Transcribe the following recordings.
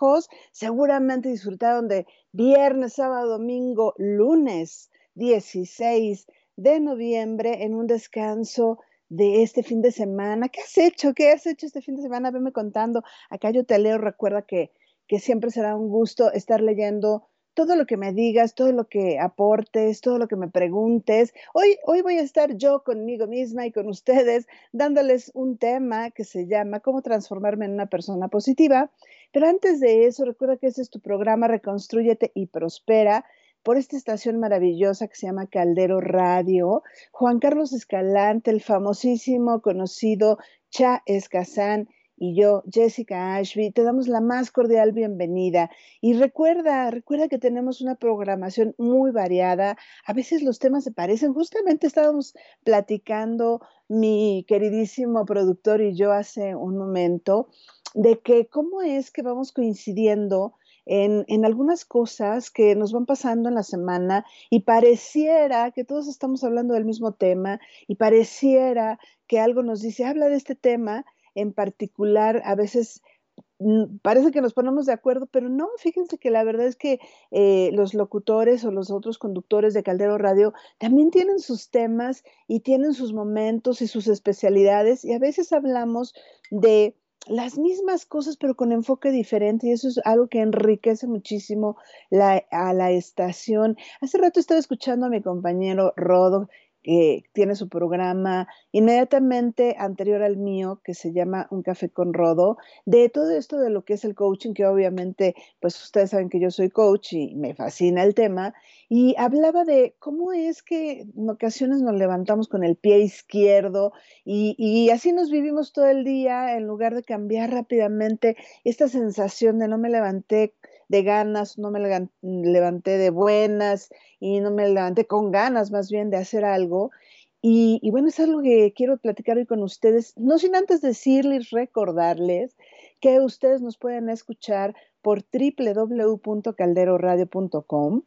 lejos, seguramente disfrutaron de viernes, sábado, domingo, lunes 16 de noviembre en un descanso de este fin de semana. ¿Qué has hecho? ¿Qué has hecho este fin de semana? Veme contando. Acá yo te leo, recuerda que, que siempre será un gusto estar leyendo todo lo que me digas, todo lo que aportes, todo lo que me preguntes. Hoy, hoy voy a estar yo conmigo misma y con ustedes dándoles un tema que se llama Cómo transformarme en una persona positiva. Pero antes de eso, recuerda que este es tu programa Reconstrúyete y Prospera por esta estación maravillosa que se llama Caldero Radio. Juan Carlos Escalante, el famosísimo, conocido Cha Escazán y yo, Jessica Ashby, te damos la más cordial bienvenida. Y recuerda, recuerda que tenemos una programación muy variada. A veces los temas se parecen. Justamente estábamos platicando mi queridísimo productor y yo hace un momento de que cómo es que vamos coincidiendo en, en, algunas cosas que nos van pasando en la semana y pareciera que todos estamos hablando del mismo tema y pareciera que algo nos dice, habla de este tema en particular, a veces mm, parece que nos ponemos de acuerdo, pero no, fíjense que la verdad es que eh, los locutores o los otros conductores de Caldero Radio también tienen sus temas y tienen sus momentos y sus especialidades y a veces hablamos de las mismas cosas pero con enfoque diferente y eso es algo que enriquece muchísimo la, a la estación. Hace rato estaba escuchando a mi compañero Rodo que tiene su programa inmediatamente anterior al mío, que se llama Un Café con Rodo, de todo esto de lo que es el coaching, que obviamente, pues ustedes saben que yo soy coach y me fascina el tema, y hablaba de cómo es que en ocasiones nos levantamos con el pie izquierdo y, y así nos vivimos todo el día en lugar de cambiar rápidamente esta sensación de no me levanté de ganas, no me levanté de buenas y no me levanté con ganas más bien de hacer algo. Y, bueno, es algo que quiero platicar hoy con ustedes, no sin antes decirles, recordarles que ustedes nos pueden escuchar por www.calderoradio.com.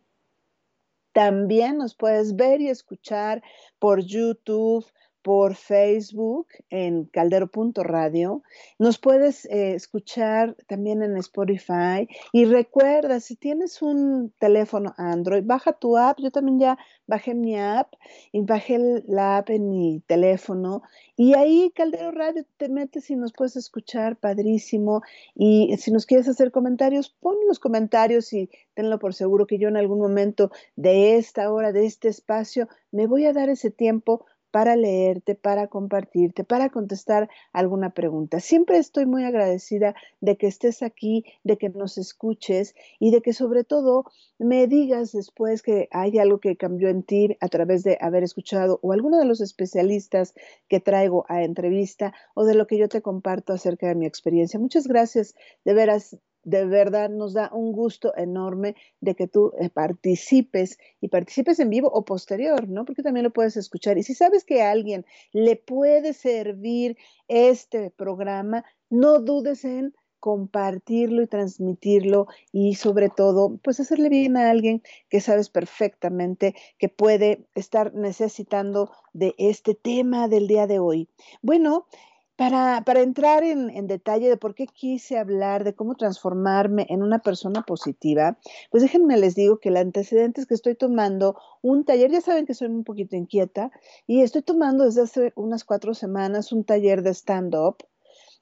También nos puedes ver y escuchar por YouTube, por Facebook en caldero.radio. Nos puedes eh, escuchar también en Spotify. Y recuerda, si tienes un teléfono Android, baja tu app. Yo también ya bajé mi app y bajé la app en mi teléfono. Y ahí Caldero Radio te metes y nos puedes escuchar, padrísimo. Y si nos quieres hacer comentarios, pon los comentarios y tenlo por seguro que yo en algún momento de esta hora, de este espacio, me voy a dar ese tiempo para leerte, para compartirte, para contestar alguna pregunta. Siempre estoy muy agradecida de que estés aquí, de que nos escuches y de que sobre todo me digas después que hay algo que cambió en ti a través de haber escuchado o alguno de los especialistas que traigo a entrevista o de lo que yo te comparto acerca de mi experiencia. Muchas gracias, de veras de verdad nos da un gusto enorme de que tú eh, participes y participes en vivo o posterior, ¿no? Porque también lo puedes escuchar. Y si sabes que a alguien le puede servir este programa, no dudes en compartirlo y transmitirlo y sobre todo, pues hacerle bien a alguien que sabes perfectamente que puede estar necesitando de este tema del día de hoy. Bueno, para, para entrar en, en, detalle de por qué quise hablar de cómo transformarme en una persona positiva, pues déjenme les digo que el antecedente es que estoy tomando un taller, ya saben que soy un poquito inquieta, y estoy tomando desde hace unas cuatro semanas un taller de stand-up.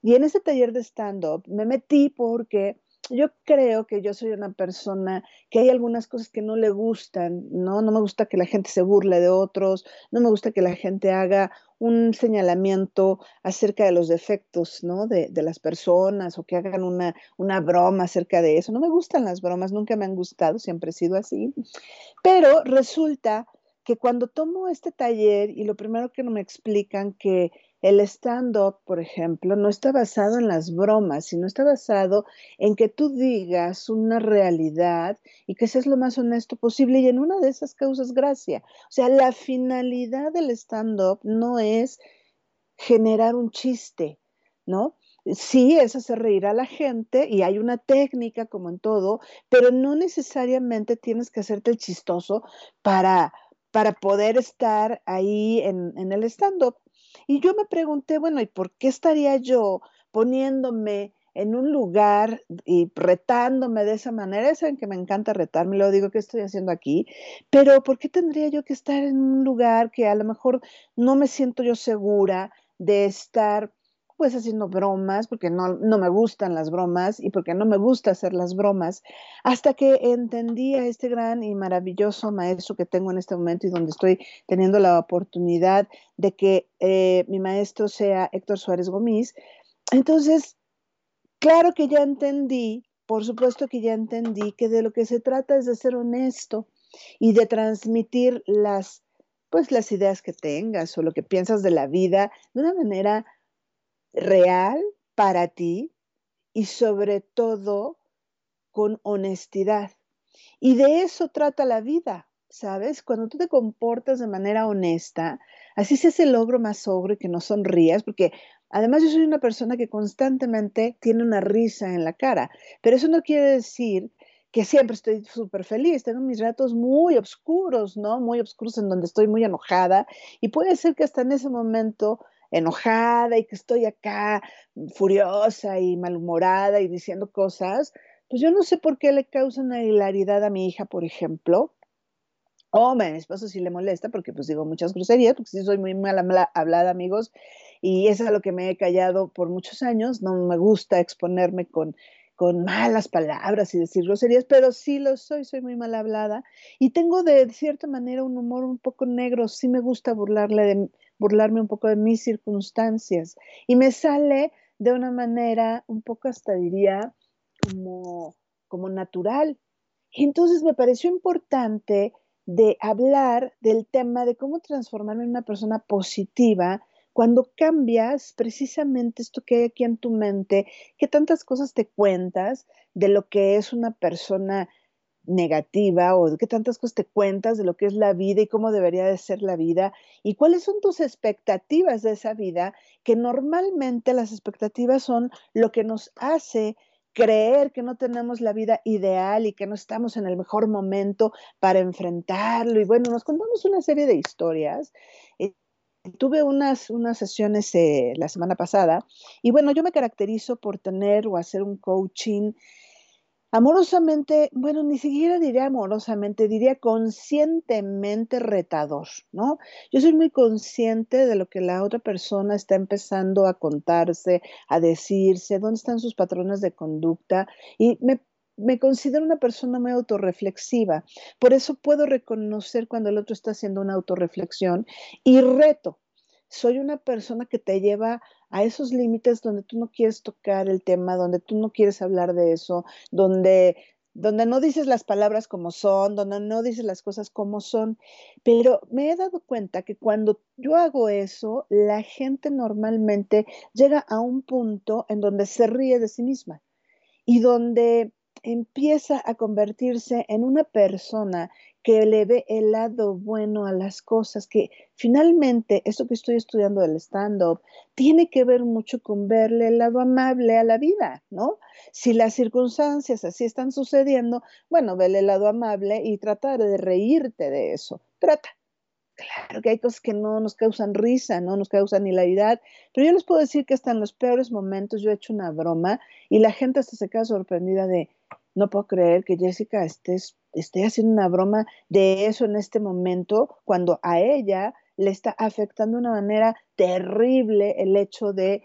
Y en ese taller de stand-up me metí porque yo creo que yo soy una persona que hay algunas cosas que no le gustan, ¿no? No me gusta que la gente se burle de otros, no me gusta que la gente haga un señalamiento acerca de los defectos, ¿no? De, de las personas o que hagan una, una broma acerca de eso. No me gustan las bromas, nunca me han gustado, siempre he sido así. Pero resulta que cuando tomo este taller y lo primero que me explican que el stand-up, por ejemplo, no está basado en las bromas, sino está basado en que tú digas una realidad y que seas lo más honesto posible y en una de esas causas gracia. O sea, la finalidad del stand-up no es generar un chiste, ¿no? Sí, es hacer reír a la gente y hay una técnica como en todo, pero no necesariamente tienes que hacerte el chistoso para, para poder estar ahí en, el stand-up. Y yo me pregunté, bueno, ¿y por qué estaría yo poniéndome en un lugar y retándome de esa manera, saben que me encanta retarme, lo digo que estoy haciendo aquí, pero ¿por qué tendría yo que estar en un lugar que a lo mejor no me siento yo segura de estar pues haciendo bromas, porque no, no me gustan las bromas y porque no me gusta hacer las bromas, hasta que entendí a este gran y maravilloso maestro que tengo en este momento y donde estoy teniendo la oportunidad de que eh, mi maestro sea Héctor Suárez Gómez. Entonces, claro que ya entendí, por supuesto que ya entendí que de lo que se trata es de ser honesto y de transmitir las pues las ideas que tengas o lo que piensas de la vida de una manera real para ti y sobre todo con honestidad. Y de eso trata la vida, ¿sabes? Cuando tú te comportas de manera honesta, así se hace el logro más y que no sonrías, porque además yo soy una persona que constantemente tiene una risa en la cara, pero eso no quiere decir que siempre estoy súper feliz, tengo mis ratos muy oscuros, ¿no? Muy oscuros en donde estoy muy enojada y puede ser que hasta en ese momento enojada y que estoy acá furiosa y malhumorada y diciendo cosas, pues yo no sé por qué le causa una hilaridad a mi hija, por ejemplo. O a mi esposo sí le molesta porque pues digo muchas groserías, porque sí soy muy mal hablada, amigos, y eso es a lo que me he callado por muchos años. No me gusta exponerme con, con malas palabras y decir groserías, pero sí lo soy, soy muy mal hablada y tengo de cierta manera un humor un poco negro, sí me gusta burlarle de, burlarme un poco de mis circunstancias y me sale de una manera un poco hasta diría como, como natural. Entonces me pareció importante de hablar del tema de cómo transformarme en una persona positiva cuando cambias precisamente esto que hay aquí en tu mente, que tantas cosas te cuentas de lo que es una persona negativa o qué tantas cosas te cuentas de lo que es la vida y cómo debería de ser la vida y cuáles son tus expectativas de esa vida, que normalmente las expectativas son lo que nos hace creer que no tenemos la vida ideal y que no estamos en el mejor momento para enfrentarlo. Y bueno, nos contamos una serie de historias. Eh, tuve unas, unas sesiones eh, la semana pasada y bueno, yo me caracterizo por tener o hacer un coaching Amorosamente, bueno, ni siquiera diría amorosamente, diría conscientemente retador, ¿no? Yo soy muy consciente de lo que la otra persona está empezando a contarse, a decirse, dónde están sus patrones de conducta y me, me considero una persona muy autorreflexiva. Por eso puedo reconocer cuando el otro está haciendo una autorreflexión y reto. Soy una persona que te lleva a esos límites donde tú no quieres tocar el tema, donde tú no quieres hablar de eso, donde donde no dices las palabras como son, donde no dices las cosas como son, pero me he dado cuenta que cuando yo hago eso, la gente normalmente llega a un punto en donde se ríe de sí misma y donde empieza a convertirse en una persona que le ve el lado bueno a las cosas, que finalmente esto que estoy estudiando del stand-up tiene que ver mucho con verle el lado amable a la vida, ¿no? Si las circunstancias así están sucediendo, bueno, vele el lado amable y tratar de reírte de eso. Trata. Claro que hay cosas que no nos causan risa, no nos causan hilaridad, pero yo les puedo decir que hasta en los peores momentos yo he hecho una broma y la gente hasta se queda sorprendida de, no puedo creer que Jessica estés, esté haciendo una broma de eso en este momento, cuando a ella le está afectando de una manera terrible el hecho de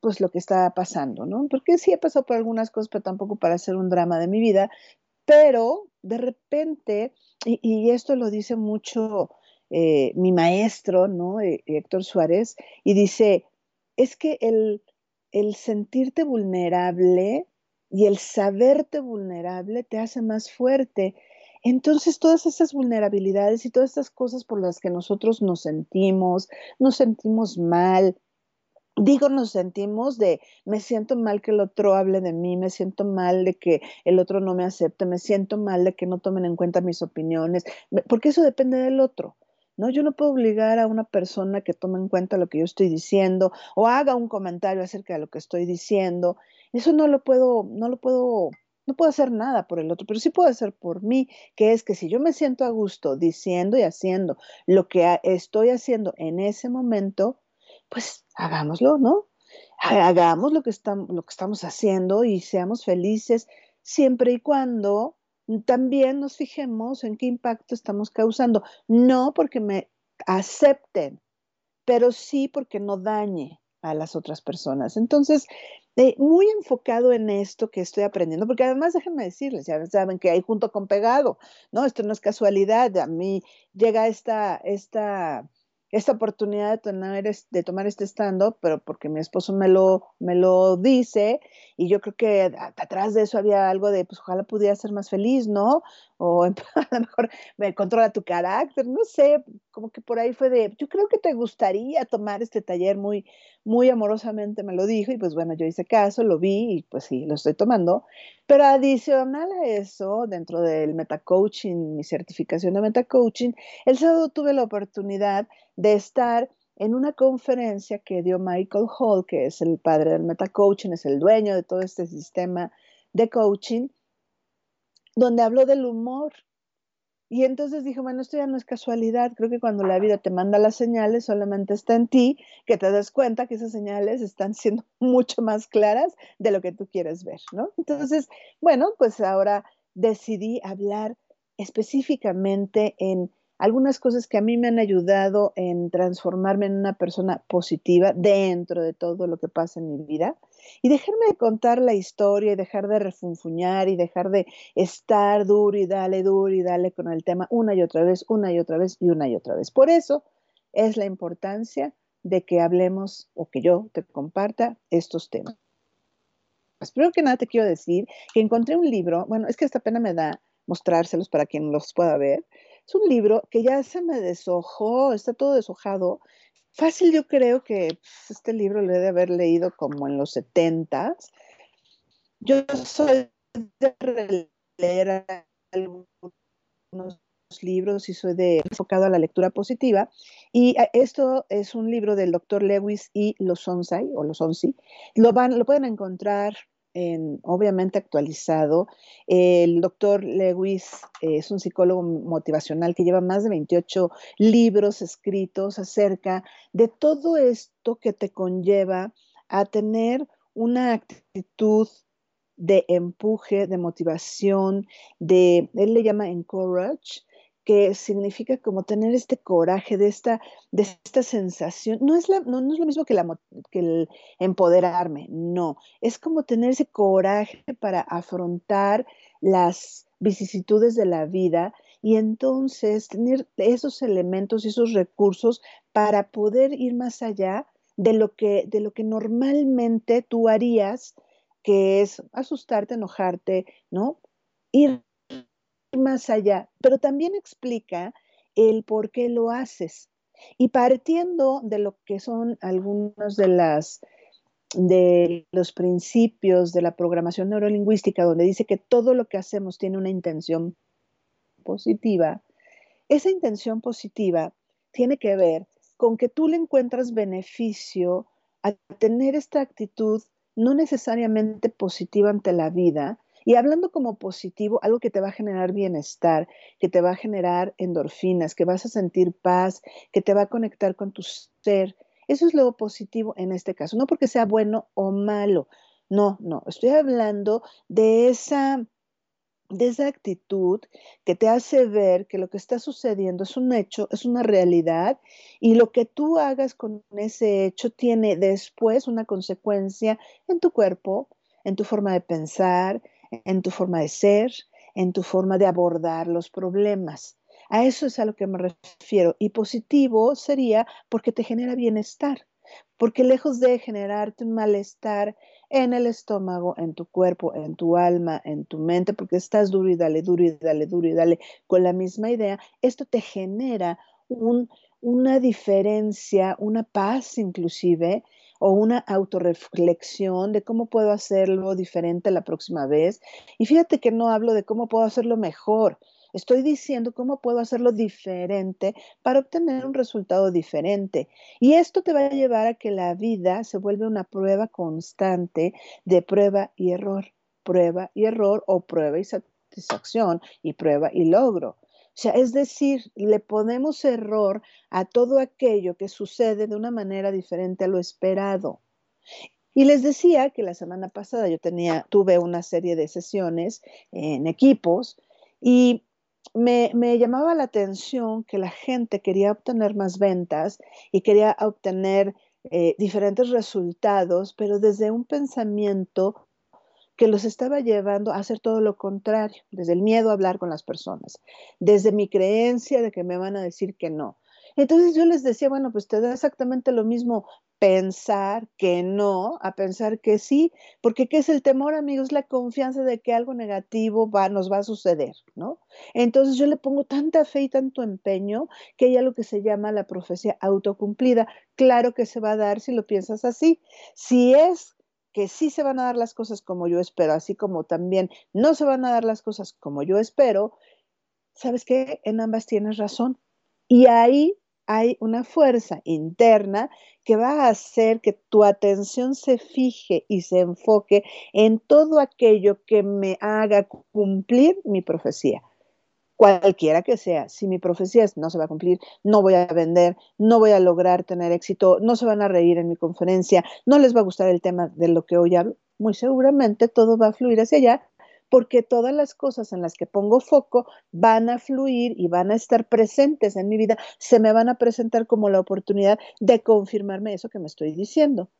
pues lo que está pasando, ¿no? Porque sí he pasado por algunas cosas, pero tampoco para hacer un drama de mi vida, pero de repente, y, esto lo dice mucho eh, mi maestro, ¿no? Eh, Héctor Suárez, y dice, es que el, el sentirte vulnerable y el saberte vulnerable te hace más fuerte. Entonces, todas esas vulnerabilidades y todas estas cosas por las que nosotros nos sentimos, nos sentimos mal, digo, nos sentimos de, me siento mal que el otro hable de mí, me siento mal de que el otro no me acepte, me siento mal de que no tomen en cuenta mis opiniones, porque eso depende del otro. ¿No? Yo no puedo obligar a una persona que tome en cuenta lo que yo estoy diciendo o haga un comentario acerca de lo que estoy diciendo. Eso no lo puedo, no lo puedo, no puedo hacer nada por el otro, pero sí puedo hacer por mí, que es que si yo me siento a gusto diciendo y haciendo lo que estoy haciendo en ese momento, pues hagámoslo, ¿no? hagamos lo que, estamos, lo que estamos haciendo y seamos felices siempre y cuando también nos fijemos en qué impacto estamos causando. No porque me acepten, pero sí porque no dañe a las otras personas. Entonces, eh, muy enfocado en esto que estoy aprendiendo, porque además déjenme decirles, ya saben que hay junto con pegado, ¿no? Esto no es casualidad, a mí llega esta, esta esta oportunidad de tomar, de tomar este stand-up, pero porque mi esposo me lo, me lo dice y yo creo que atrás de eso había algo de, pues ojalá pudiera ser más feliz, ¿no? O a lo mejor me controla tu carácter, no sé, como que por ahí fue de, yo creo que te gustaría tomar este taller muy, muy amorosamente me lo dijo y pues bueno, yo hice caso, lo vi y pues sí, lo estoy tomando. Pero adicional a eso, dentro del metacoaching, mi certificación de metacoaching, el sábado tuve la oportunidad de estar en una conferencia que dio Michael Hall, que es el padre del metacoaching, es el dueño de todo este sistema de coaching, donde habló del humor. Y entonces dije, bueno, esto ya no es casualidad, creo que cuando la vida te manda las señales, solamente está en ti que te des cuenta que esas señales están siendo mucho más claras de lo que tú quieres ver, ¿no? Entonces, bueno, pues ahora decidí hablar específicamente en algunas cosas que a mí me han ayudado en transformarme en una persona positiva dentro de todo lo que pasa en mi vida y dejarme de contar la historia y dejar de refunfuñar y dejar de estar duro y dale, duro y dale con el tema una y otra vez, una y otra vez y una y otra vez. Por eso es la importancia de que hablemos o que yo te comparta estos temas. Pues primero que nada te quiero decir que encontré un libro, bueno, es que esta pena me da mostrárselos para quien los pueda ver, es un libro que ya se me deshojó, está todo deshojado. Fácil, yo creo que pues, este libro lo he de haber leído como en los setentas. Yo soy de leer algunos libros y soy de enfocado a la lectura positiva. Y eh, esto es un libro del doctor Lewis y los o los Lo, van, lo pueden encontrar obviamente actualizado. El doctor Lewis es un psicólogo motivacional que lleva más de 28 libros escritos acerca de todo esto que te conlleva a tener una actitud de empuje, de motivación, de, él le llama encourage, que significa como tener este coraje, de esta, de esta sensación. No es, la, no, es lo mismo que, la, que el empoderarme, no. Es como tener ese coraje para afrontar las vicisitudes de la vida y entonces tener esos elementos y esos recursos para poder ir más allá de lo que, de lo que normalmente tú harías, que es asustarte, enojarte, ¿no? Ir más allá, pero también explica el por qué lo haces. Y partiendo de lo que son algunos de las de los principios de la programación neurolingüística, donde dice que todo lo que hacemos tiene una intención positiva, esa intención positiva tiene que ver con que tú le encuentras beneficio a tener esta actitud no necesariamente positiva ante la vida, y hablando como positivo, algo que te va a generar bienestar, que te va a generar endorfinas, que vas a sentir paz, que te va a conectar con tu ser. Eso es lo positivo en este caso, no porque sea bueno o malo. No, no, estoy hablando de esa de esa actitud que te hace ver que lo que está sucediendo es un hecho, es una realidad y lo que tú hagas con ese hecho tiene después una consecuencia en tu cuerpo, en tu forma de pensar, en tu forma de ser, en tu forma de abordar los problemas. A eso es a lo que me refiero. Y positivo sería porque te genera bienestar, porque lejos de generarte un malestar en el estómago, en tu cuerpo, en tu alma, en tu mente, porque estás duro y dale, duro y dale, duro y dale con la misma idea, esto te genera un, una diferencia, una paz inclusive, o una autorreflexión de cómo puedo hacerlo diferente la próxima vez. Y fíjate que no hablo de cómo puedo hacerlo mejor, estoy diciendo cómo puedo hacerlo diferente para obtener un resultado diferente. Y esto te va a llevar a que la vida se vuelva una prueba constante de prueba y error, prueba y error o prueba y satisfacción y prueba y logro. O sea, es decir, le ponemos error a todo aquello que sucede de una manera diferente a lo esperado. Y les decía que la semana pasada yo tenía, tuve una serie de sesiones en equipos y me, llamaba la atención que la gente quería obtener más ventas y quería obtener eh, diferentes resultados, pero desde un pensamiento que los estaba llevando a hacer todo lo contrario, desde el miedo a hablar con las personas, desde mi creencia de que me van a decir que no. Entonces yo les decía, bueno, pues te da exactamente lo mismo pensar que no a pensar que sí, porque ¿qué es el temor, amigos? La confianza de que algo negativo va, nos va a suceder, ¿no? Entonces yo le pongo tanta fe y tanto empeño que hay algo que se llama la profecía autocumplida. Claro que se va a dar si lo piensas así. Si es que sí se van a dar las cosas como yo espero, así como también no se van a dar las cosas como yo espero, ¿sabes qué? En ambas tienes razón. Y ahí hay una fuerza interna que va a hacer que tu atención se fije y se enfoque en todo aquello que me haga cumplir mi profecía. Cualquiera que sea, si mi profecía no se va a cumplir, no voy a vender, no voy a lograr tener éxito, no se van a reír en mi conferencia, no les va a gustar el tema de lo que hoy hablo, muy seguramente todo va a fluir hacia allá porque todas las cosas en las que pongo foco van a fluir y van a estar presentes en mi vida, se me van a presentar como la oportunidad de confirmarme eso que me estoy diciendo.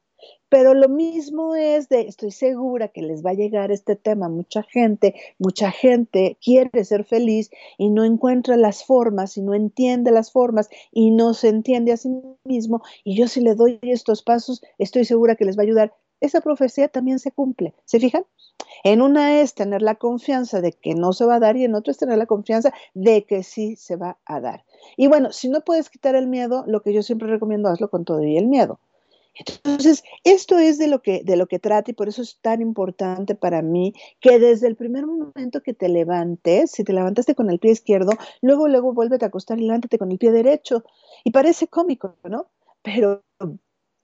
Pero lo mismo es de, estoy segura que les va a llegar este tema, mucha gente, mucha gente quiere ser feliz y no encuentra las formas y no entiende las formas y no se entiende a sí mismo. Y yo si le doy estos pasos, estoy segura que les va a ayudar. Esa profecía también se cumple. ¿Se fijan? En una es tener la confianza de que no se va a dar y en otra es tener la confianza de que sí se va a dar. Y bueno, si no puedes quitar el miedo, lo que yo siempre recomiendo, hazlo con todo y el miedo. Entonces, esto es de lo que de lo que trata y por eso es tan importante para mí que desde el primer momento que te levantes, si te levantaste con el pie izquierdo, luego luego vuélvete a acostar y levántate con el pie derecho. Y parece cómico, ¿no? Pero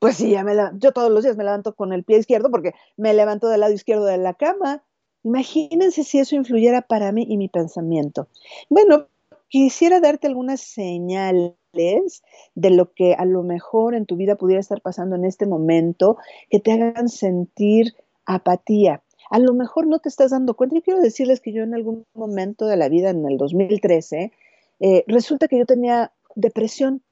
pues sí, ya me la, yo todos los días me levanto con el pie izquierdo porque me levanto del lado izquierdo de la cama. Imagínense si eso influyera para mí y mi pensamiento. Bueno, quisiera darte algunas señales de lo que a lo mejor en tu vida pudiera estar pasando en este momento que te hagan sentir apatía. A lo mejor no te estás dando cuenta. Yo quiero decirles que yo en algún momento de la vida, en el 2013, eh, resulta que yo tenía depresión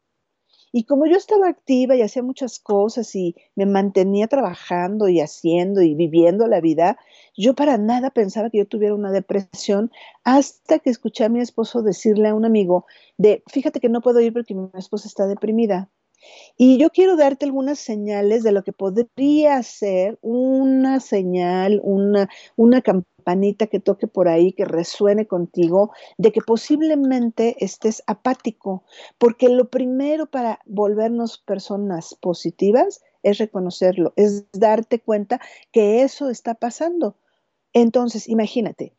y como yo estaba activa y hacía muchas cosas y me mantenía trabajando y haciendo y viviendo la vida, yo para nada pensaba que yo tuviera una depresión hasta que escuché a mi esposo decirle a un amigo de, fíjate que no puedo ir porque mi esposa está deprimida. Y yo quiero darte algunas señales de lo que podría ser una señal, una, una campanita que toque por ahí, que resuene contigo, de que posiblemente estés apático, porque lo primero para volvernos personas positivas es reconocerlo, es darte cuenta que eso está pasando. Entonces, imagínate,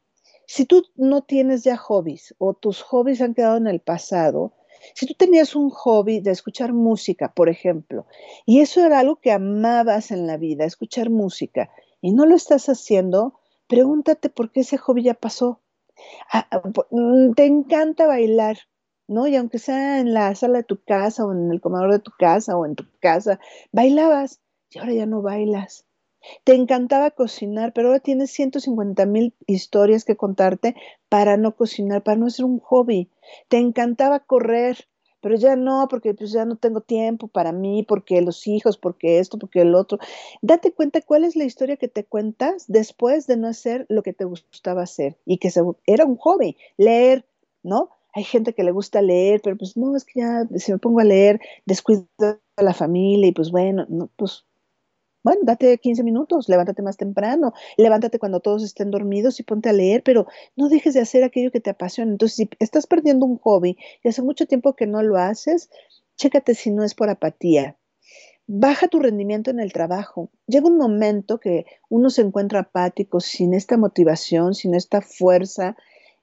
si tú no tienes ya hobbies o tus hobbies han quedado en el pasado, si tú tenías un hobby de escuchar música, por ejemplo, y eso era algo que amabas en la vida, escuchar música, y no lo estás haciendo, pregúntate por qué ese hobby ya pasó. Mm, te encanta bailar, ¿no? Y aunque sea en la sala de tu casa o en el comedor de tu casa o en tu casa, bailabas y ahora ya no bailas. Te encantaba cocinar, pero ahora tienes 150 mil historias que contarte para no cocinar, para no ser un hobby. Te encantaba correr, pero ya no, porque pues ya no tengo tiempo para mí, porque los hijos, porque esto, porque el otro. Date cuenta cuál es la historia que te cuentas después de no hacer lo que te gustaba hacer y que era un hobby, leer, ¿no? Hay gente que le gusta leer, pero pues no, es que ya si me pongo a leer, descuido a la familia y pues bueno, no, pues bueno, date 15 minutos, levántate más temprano, levántate cuando todos estén dormidos y ponte a leer, pero no dejes de hacer aquello que te apasiona. Entonces, si estás perdiendo un hobby y hace mucho tiempo que no lo haces, chécate si no es por apatía. Baja tu rendimiento en el trabajo. Llega un momento que uno se encuentra apático, sin esta motivación, sin esta fuerza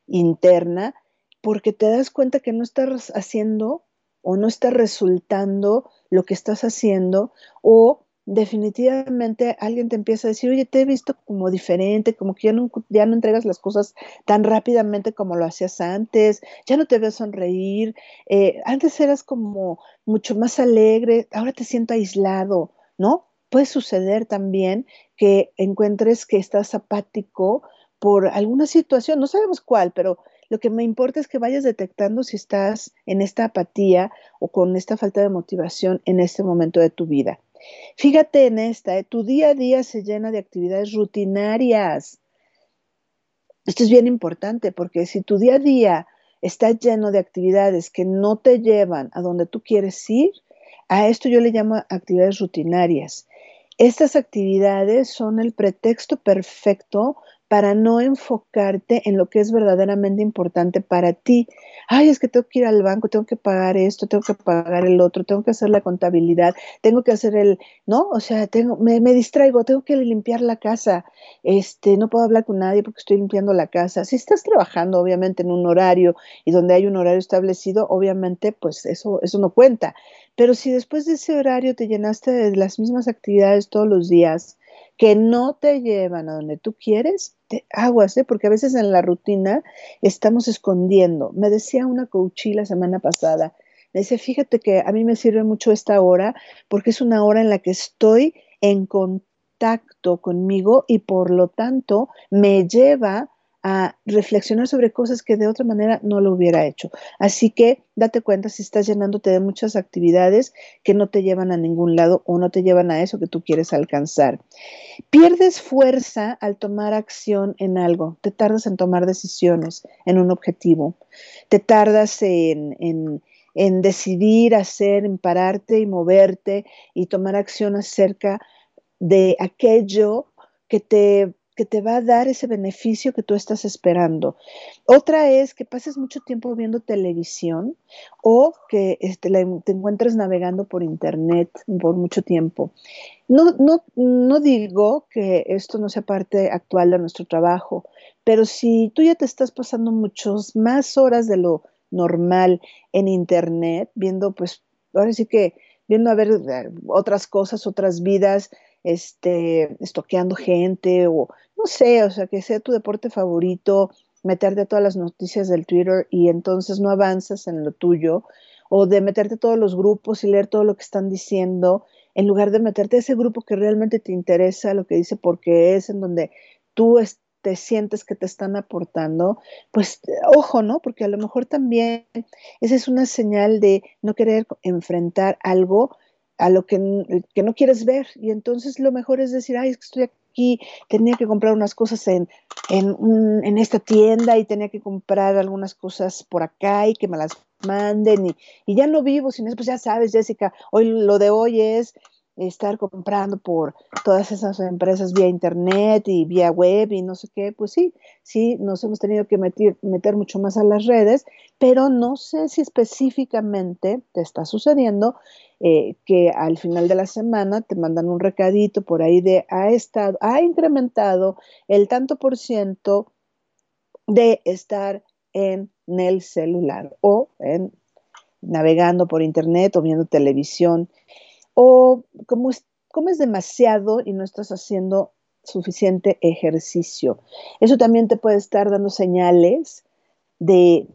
interna, porque te das cuenta que no estás haciendo o no está resultando lo que estás haciendo o definitivamente alguien te empieza a decir, oye, te he visto como diferente, como que ya no, ya no entregas las cosas tan rápidamente como lo hacías antes, ya no te veo sonreír, eh, antes eras como mucho más alegre, ahora te siento aislado, ¿no? puede suceder también que encuentres que estás apático por alguna situación, no sabemos cuál, pero lo que me importa es que vayas detectando si estás en esta apatía o con esta falta de motivación en este momento de tu vida. Fíjate en esta, ¿eh? tu día a día se llena de actividades rutinarias. Esto es bien importante porque si tu día a día está lleno de actividades que no te llevan a donde tú quieres ir, a esto yo le llamo actividades rutinarias. Estas actividades son el pretexto perfecto para no enfocarte en lo que es verdaderamente importante para ti. Ay, es que tengo que ir al banco, tengo que pagar esto, tengo que pagar el otro, tengo que hacer la contabilidad, tengo que hacer el, ¿no? O sea, tengo, me, distraigo, tengo que limpiar la casa, este, no puedo hablar con nadie porque estoy limpiando la casa. Si estás trabajando, obviamente, en un horario y donde hay un horario establecido, obviamente, pues eso, eso no cuenta. Pero si después de ese horario te llenaste de las mismas actividades todos los días, que no te llevan a donde tú quieres, te aguas, ¿eh? porque a veces en la rutina estamos escondiendo. Me decía una coachí la semana pasada, me dice, fíjate que a mí me sirve mucho esta hora porque es una hora en la que estoy en contacto conmigo y por lo tanto me lleva a reflexionar sobre cosas que de otra manera no lo hubiera hecho. Así que date cuenta si estás llenándote de muchas actividades que no te llevan a ningún lado o no te llevan a eso que tú quieres alcanzar. Pierdes fuerza al tomar acción en algo, te tardas en tomar decisiones en un objetivo, te tardas en, en, en decidir, hacer, en pararte y moverte y tomar acción acerca de aquello que te que te va a dar ese beneficio que tú estás esperando. Otra es que pases mucho tiempo viendo televisión o que este, te encuentres navegando por internet por mucho tiempo. No, no, no digo que esto no sea parte actual de nuestro trabajo, pero si tú ya te estás pasando muchas más horas de lo normal en internet, viendo pues, ahora sí que viendo a ver eh, otras cosas, otras vidas, este, estoqueando gente o no sé, o sea, que sea tu deporte favorito, meterte a todas las noticias del Twitter y entonces no avanzas en lo tuyo, o de meterte a todos los grupos y leer todo lo que están diciendo, en lugar de meterte a ese grupo que realmente te interesa, lo que dice porque es, en donde tú te sientes que te están aportando, pues ojo, ¿no? Porque a lo mejor también esa es una señal de no querer enfrentar algo a lo que, que, no quieres ver. Y entonces lo mejor es decir, ay, es que estoy aquí, tenía que comprar unas cosas en, en, en, esta tienda y tenía que comprar algunas cosas por acá y que me las manden. Y, y ya no vivo sin eso, pues ya sabes, Jessica, hoy lo de hoy es estar comprando por todas esas empresas vía internet y vía web y no sé qué, pues sí, sí, nos hemos tenido que meter, meter mucho más a las redes, pero no sé si específicamente te está sucediendo eh, que al final de la semana te mandan un recadito por ahí de ha estado, ha incrementado el tanto por ciento de estar en el celular o en navegando por internet o viendo televisión o como comes demasiado y no estás haciendo suficiente ejercicio. Eso también te puede estar dando señales de,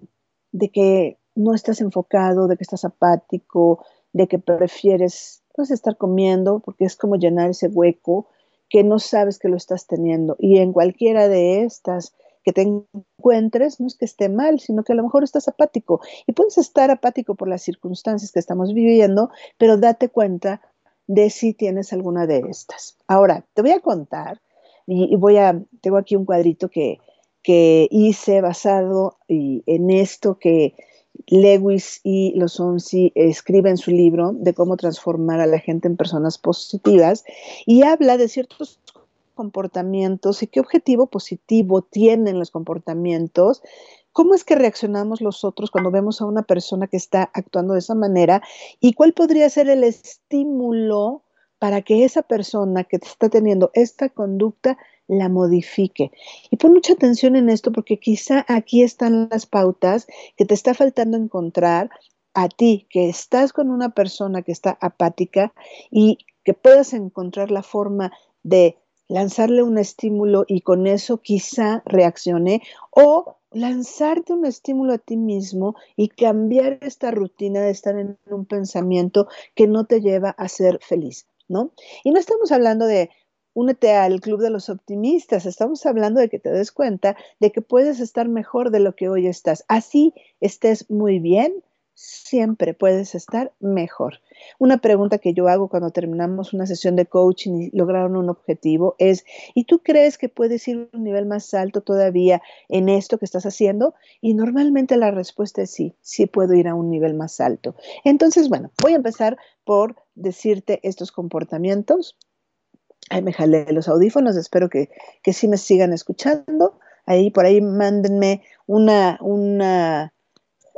de que no estás enfocado, de que estás apático, de que prefieres pues, estar comiendo, porque es como llenar ese hueco que no sabes que lo estás teniendo. Y en cualquiera de estas que te encuentres, no es que esté mal, sino que a lo mejor estás apático. Y puedes estar apático por las circunstancias que estamos viviendo, pero date cuenta de si tienes alguna de estas. Ahora, te voy a contar, y, voy a, tengo aquí un cuadrito que, que hice basado en esto que Lewis y los Onsi escriben su libro de cómo transformar a la gente en personas positivas y habla de ciertos comportamientos y qué objetivo positivo tienen los comportamientos, cómo es que reaccionamos los otros cuando vemos a una persona que está actuando de esa manera y cuál podría ser el estímulo para que esa persona que está teniendo esta conducta la modifique. Y pon mucha atención en esto porque quizá aquí están las pautas que te está faltando encontrar a ti, que estás con una persona que está apática y que puedas encontrar la forma de lanzarle un estímulo y con eso quizá reaccione o lanzarte un estímulo a ti mismo y cambiar esta rutina de estar en un pensamiento que no te lleva a ser feliz. ¿no? Y no estamos hablando de únete al club de los optimistas, estamos hablando de que te des cuenta de que puedes estar mejor de lo que hoy estás. Así estés muy bien, siempre puedes estar mejor. Una pregunta que yo hago cuando terminamos una sesión de coaching y lograron un objetivo es, ¿y tú crees que puedes ir a un nivel más alto todavía en esto que estás haciendo? Y normalmente la respuesta es sí, sí puedo ir a un nivel más alto. Entonces, bueno, voy a empezar por decirte estos comportamientos. Ahí me jalé los audífonos, espero que, que sí me sigan escuchando. Ahí por ahí mándenme una, una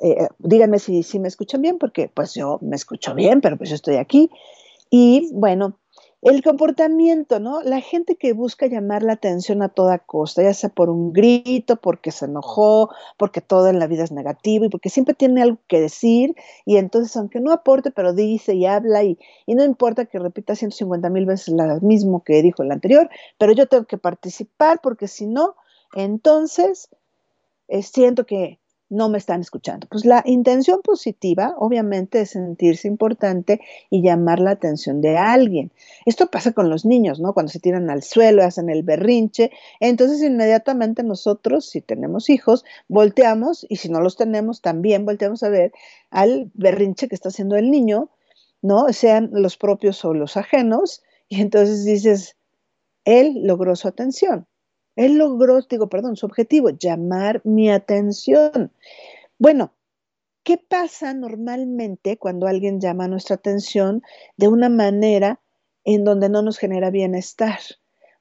eh, díganme si, si me escuchan bien, porque pues yo me escucho bien, pero pues yo estoy aquí. Y bueno, el comportamiento, ¿no? La gente que busca llamar la atención a toda costa, ya sea por un grito, porque se enojó, porque todo en la vida es negativo y porque siempre tiene algo que decir y entonces aunque no aporte, pero dice y habla y, no importa que repita 150 mil veces lo mismo que dijo el anterior, pero yo tengo que participar porque si no, entonces eh, siento que no me están escuchando. Pues la intención positiva, obviamente, es sentirse importante y llamar la atención de alguien. Esto pasa con los niños, ¿no? Cuando se tiran al suelo, hacen el berrinche. Entonces, inmediatamente nosotros, si tenemos hijos, volteamos y si no los tenemos, también volteamos a ver al berrinche que está haciendo el niño, ¿no? Sean los propios o los ajenos. Y entonces dices, él logró su atención. Él logró, digo, perdón, su objetivo, llamar mi atención. Bueno, ¿qué pasa normalmente cuando alguien llama nuestra atención de una manera en donde no nos genera bienestar?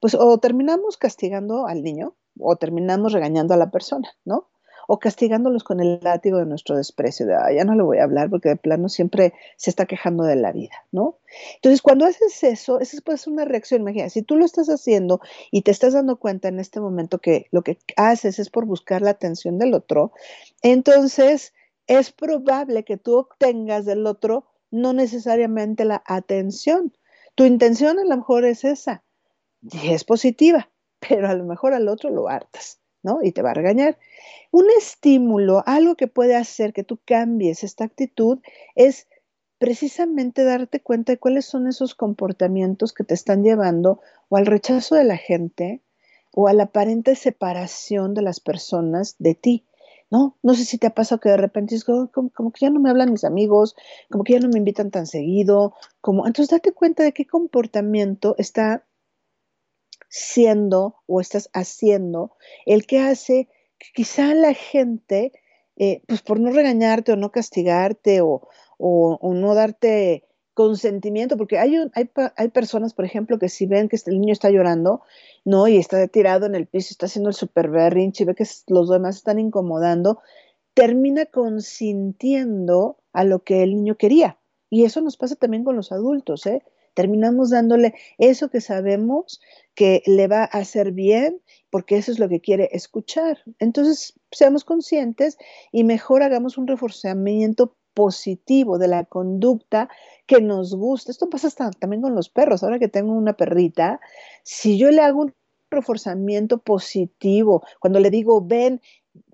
Pues o terminamos castigando al niño o terminamos regañando a la persona, ¿no? O castigándolos con el látigo de nuestro desprecio, de, ya no le voy a hablar porque de plano siempre se está quejando de la vida, ¿no? Entonces, cuando haces eso, esa puede ser una reacción, imagínate, si tú lo estás haciendo y te estás dando cuenta en este momento que lo que haces es por buscar la atención del otro, entonces es probable que tú obtengas del otro no necesariamente la atención. Tu intención a lo mejor es esa, y es positiva, pero a lo mejor al otro lo hartas. Y te va a regañar. Un estímulo, algo que puede hacer que tú cambies esta actitud es precisamente darte cuenta de cuáles son esos comportamientos que te están llevando o al rechazo de la gente o a la aparente separación de las personas de ti. No, no sé si te ha pasado que de repente es como, como, que ya no me hablan mis amigos, como que ya no me invitan tan seguido, como entonces date cuenta de qué comportamiento está siendo o estás haciendo el que hace que quizá la gente, eh, pues por no regañarte o no castigarte o, no darte consentimiento, porque hay, hay, hay, personas, por ejemplo, que si ven que el niño está llorando, ¿no? Y está tirado en el piso, está haciendo el super berrinche y ve que los demás están incomodando, termina consintiendo a lo que el niño quería. Y eso nos pasa también con los adultos, ¿eh? Terminamos dándole eso que sabemos que le va a hacer bien, porque eso es lo que quiere escuchar. Entonces, seamos conscientes y mejor hagamos un reforzamiento positivo de la conducta que nos gusta. Esto pasa también con los perros. Ahora que tengo una perrita, si yo le hago un reforzamiento positivo, cuando le digo ven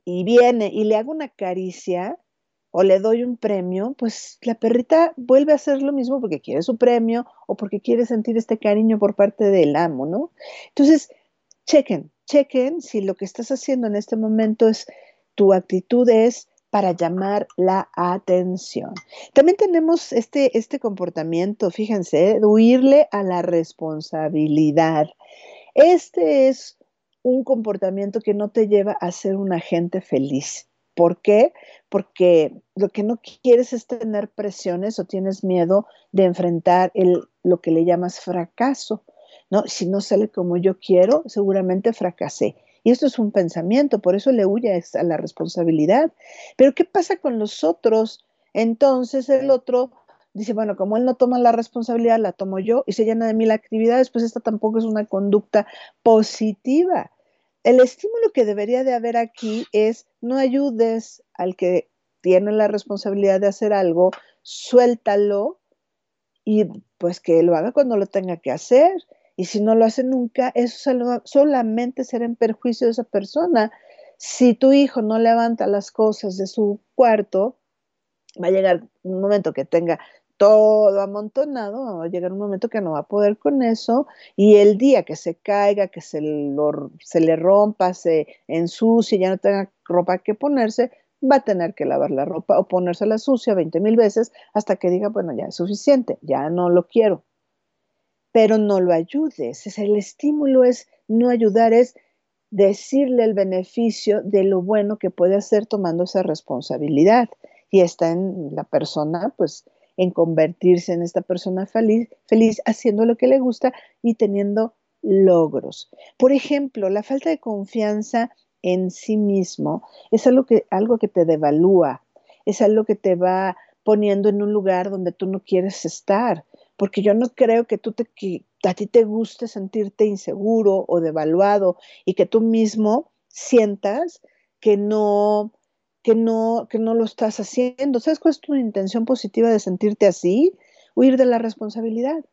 y viene y le hago una caricia, o le doy un premio, pues la perrita vuelve a hacer lo mismo porque quiere su premio o porque quiere sentir este cariño por parte del amo, ¿no? Entonces, chequen, chequen si lo que estás haciendo en este momento es, tu actitud es para llamar la atención. También tenemos este, este comportamiento, fíjense, de huirle a la responsabilidad. Este es un comportamiento que no te lleva a ser un agente feliz. ¿Por qué? Porque lo que no quieres es tener presiones o tienes miedo de enfrentar el, lo que le llamas fracaso. ¿no? Si no sale como yo quiero, seguramente fracasé. Y esto es un pensamiento, por eso le huye a la responsabilidad. Pero ¿qué pasa con los otros? Entonces el otro dice, bueno, como él no toma la responsabilidad, la tomo yo y se llena de mil actividades, pues esta tampoco es una conducta positiva. El estímulo que debería de haber aquí es no ayudes al que tiene la responsabilidad de hacer algo, suéltalo y pues que lo haga cuando lo tenga que hacer. Y si no lo hace nunca, eso solamente será en perjuicio de esa persona. Si tu hijo no levanta las cosas de su cuarto, va a llegar un momento que tenga todo amontonado, va a llegar un momento que no va a poder con eso y el día que se caiga, que se, se le rompa, se ensucie, ya no tenga ropa que ponerse, va a tener que lavar la ropa o ponérsela sucia 20 mil veces hasta que diga, bueno, ya es suficiente, ya no lo quiero. Pero no lo ayudes, es el estímulo es no ayudar, es decirle el beneficio de lo bueno que puede hacer tomando esa responsabilidad. Y está en la persona, pues, en convertirse en esta persona feliz, feliz haciendo lo que le gusta y teniendo logros. Por ejemplo, la falta de confianza en sí mismo es algo que, algo que te devalúa, es algo que te va poniendo en un lugar donde tú no quieres estar, porque yo no creo que tú que a ti te guste sentirte inseguro o devaluado y que tú mismo sientas que no, que no, que no lo estás haciendo. ¿Sabes cuál es tu intención positiva de sentirte así? Huir de la responsabilidad.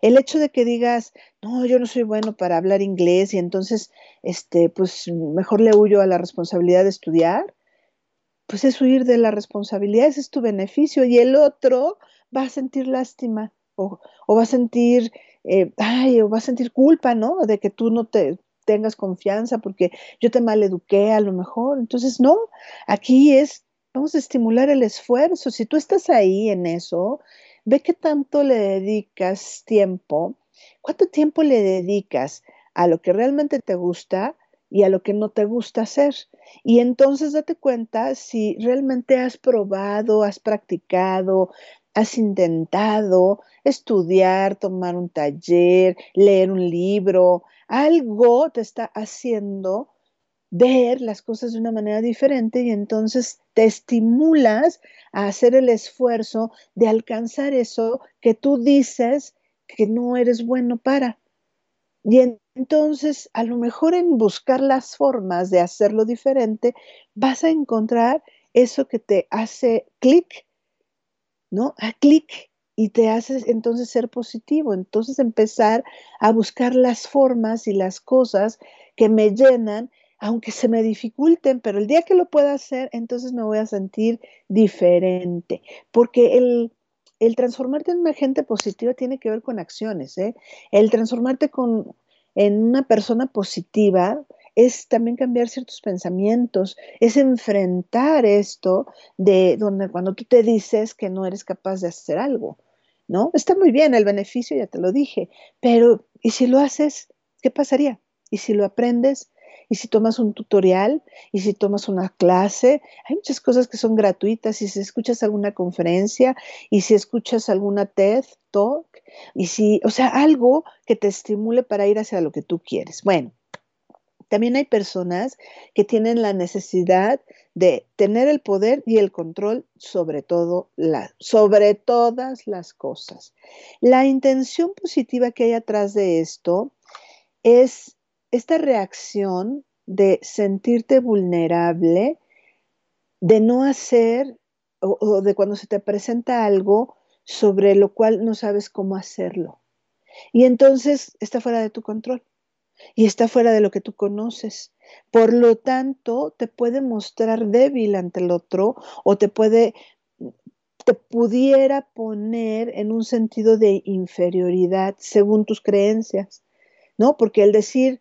El hecho de que digas, no, yo no soy bueno para hablar inglés y entonces, este, pues mejor le huyo a la responsabilidad de estudiar, pues es huir de la responsabilidad, ese es tu beneficio y el otro va a sentir lástima o, o va a sentir, eh, ay, o va a sentir culpa, ¿no? De que tú no te tengas confianza porque yo te maleduqué a lo mejor. Entonces, no, aquí es, vamos a estimular el esfuerzo. Si tú estás ahí en eso, ve qué tanto le dedicas tiempo, cuánto tiempo le dedicas a lo que realmente te gusta y a lo que no te gusta hacer. Y entonces date cuenta si realmente has probado, has practicado, has intentado estudiar, tomar un taller, leer un libro, algo te está haciendo ver las cosas de una manera diferente y entonces te estimulas a hacer el esfuerzo de alcanzar eso que tú dices que no eres bueno para. Y entonces, a lo mejor en buscar las formas de hacerlo diferente, vas a encontrar eso que te hace clic, ¿no? A clic y te hace entonces ser positivo. Entonces empezar a buscar las formas y las cosas que me llenan aunque se me dificulten, pero el día que lo pueda hacer, entonces me voy a sentir diferente, porque el, transformarte en una gente positiva tiene que ver con acciones, ¿eh? El transformarte con, en una persona positiva es también cambiar ciertos pensamientos, es enfrentar esto de donde cuando tú te dices que no eres capaz de hacer algo, ¿no? Está muy bien el beneficio, ya te lo dije, pero ¿y si lo haces? ¿Qué pasaría? ¿Y si lo aprendes? y si tomas un tutorial y si tomas una clase, hay muchas cosas que son gratuitas y si escuchas alguna conferencia y si escuchas alguna TED Talk y si, o sea, algo que te estimule para ir hacia lo que tú quieres. Bueno, también hay personas que tienen la necesidad de tener el poder y el control sobre todo sobre todas las cosas. La intención positiva que hay atrás de esto es esta reacción de sentirte vulnerable, de no hacer o, de cuando se te presenta algo sobre lo cual no sabes cómo hacerlo. Y entonces está fuera de tu control y está fuera de lo que tú conoces. Por lo tanto, te puede mostrar débil ante el otro o te puede te pudiera poner en un sentido de inferioridad según tus creencias, ¿no? Porque el decir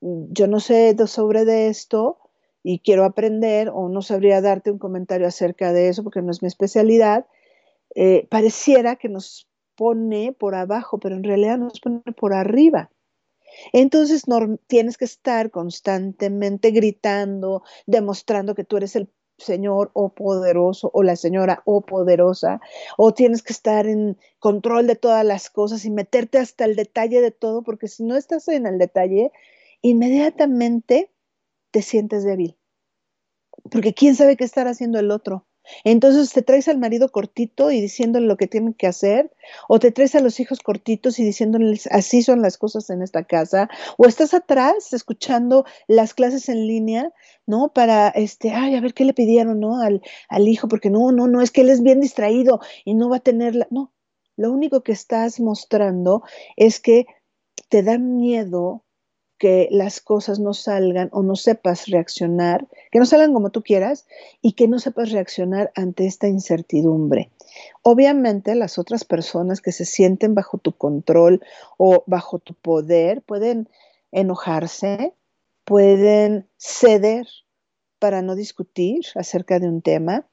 yo no sé sobre de esto y quiero aprender o no sabría darte un comentario acerca de eso porque no es mi especialidad, eh, pareciera que nos pone por abajo, pero en realidad nos pone por arriba. Entonces tienes que estar constantemente gritando, demostrando que tú eres el señor o poderoso o la señora o poderosa, o tienes que estar en control de todas las cosas y meterte hasta el detalle de todo, porque si no estás en el detalle, inmediatamente te sientes débil. Porque quién sabe qué estará haciendo el otro. Entonces te traes al marido cortito y diciéndole lo que tiene que hacer, o te traes a los hijos cortitos y diciéndoles así son las cosas en esta casa, o estás atrás escuchando las clases en línea, ¿no? Para, este, ay, a ver qué le pidieron, ¿no? Al, al hijo, porque no, no, no, es que él es bien distraído y no va a tener la... No, lo único que estás mostrando es que te da miedo que las cosas no salgan o no sepas reaccionar, que no salgan como tú quieras y que no sepas reaccionar ante esta incertidumbre. Obviamente las otras personas que se sienten bajo tu control o bajo tu poder pueden enojarse, pueden ceder para no discutir acerca de un tema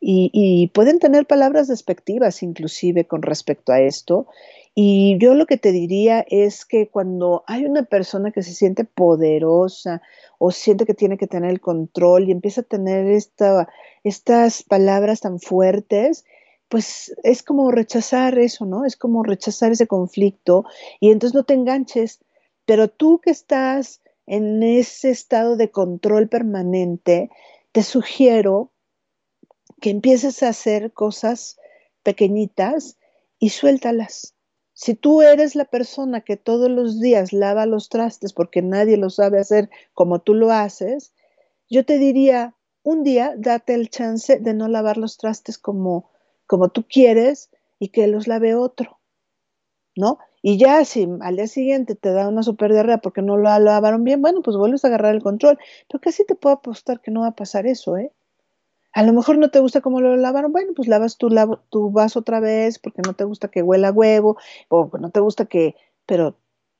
y, pueden tener palabras despectivas inclusive con respecto a esto. Y yo lo que te diría es que cuando hay una persona que se siente poderosa o siente que tiene que tener el control y empieza a tener esta, estas palabras tan fuertes, pues es como rechazar eso, ¿no? Es como rechazar ese conflicto y entonces no te enganches. Pero tú que estás en ese estado de control permanente, te sugiero que empieces a hacer cosas pequeñitas y suéltalas. Si tú eres la persona que todos los días lava los trastes porque nadie lo sabe hacer como tú lo haces, yo te diría, un día date el chance de no lavar los trastes como, como tú quieres y que los lave otro, ¿no? Y ya si al día siguiente te da una super diarrea porque no lo lavaron bien, bueno, pues vuelves a agarrar el control. Pero casi te puedo apostar que no va a pasar eso, ¿eh? A lo mejor no te gusta cómo lo lavaron, bueno, pues lavas tu, tu vaso otra vez porque no te gusta que huela huevo o no te gusta que, pero,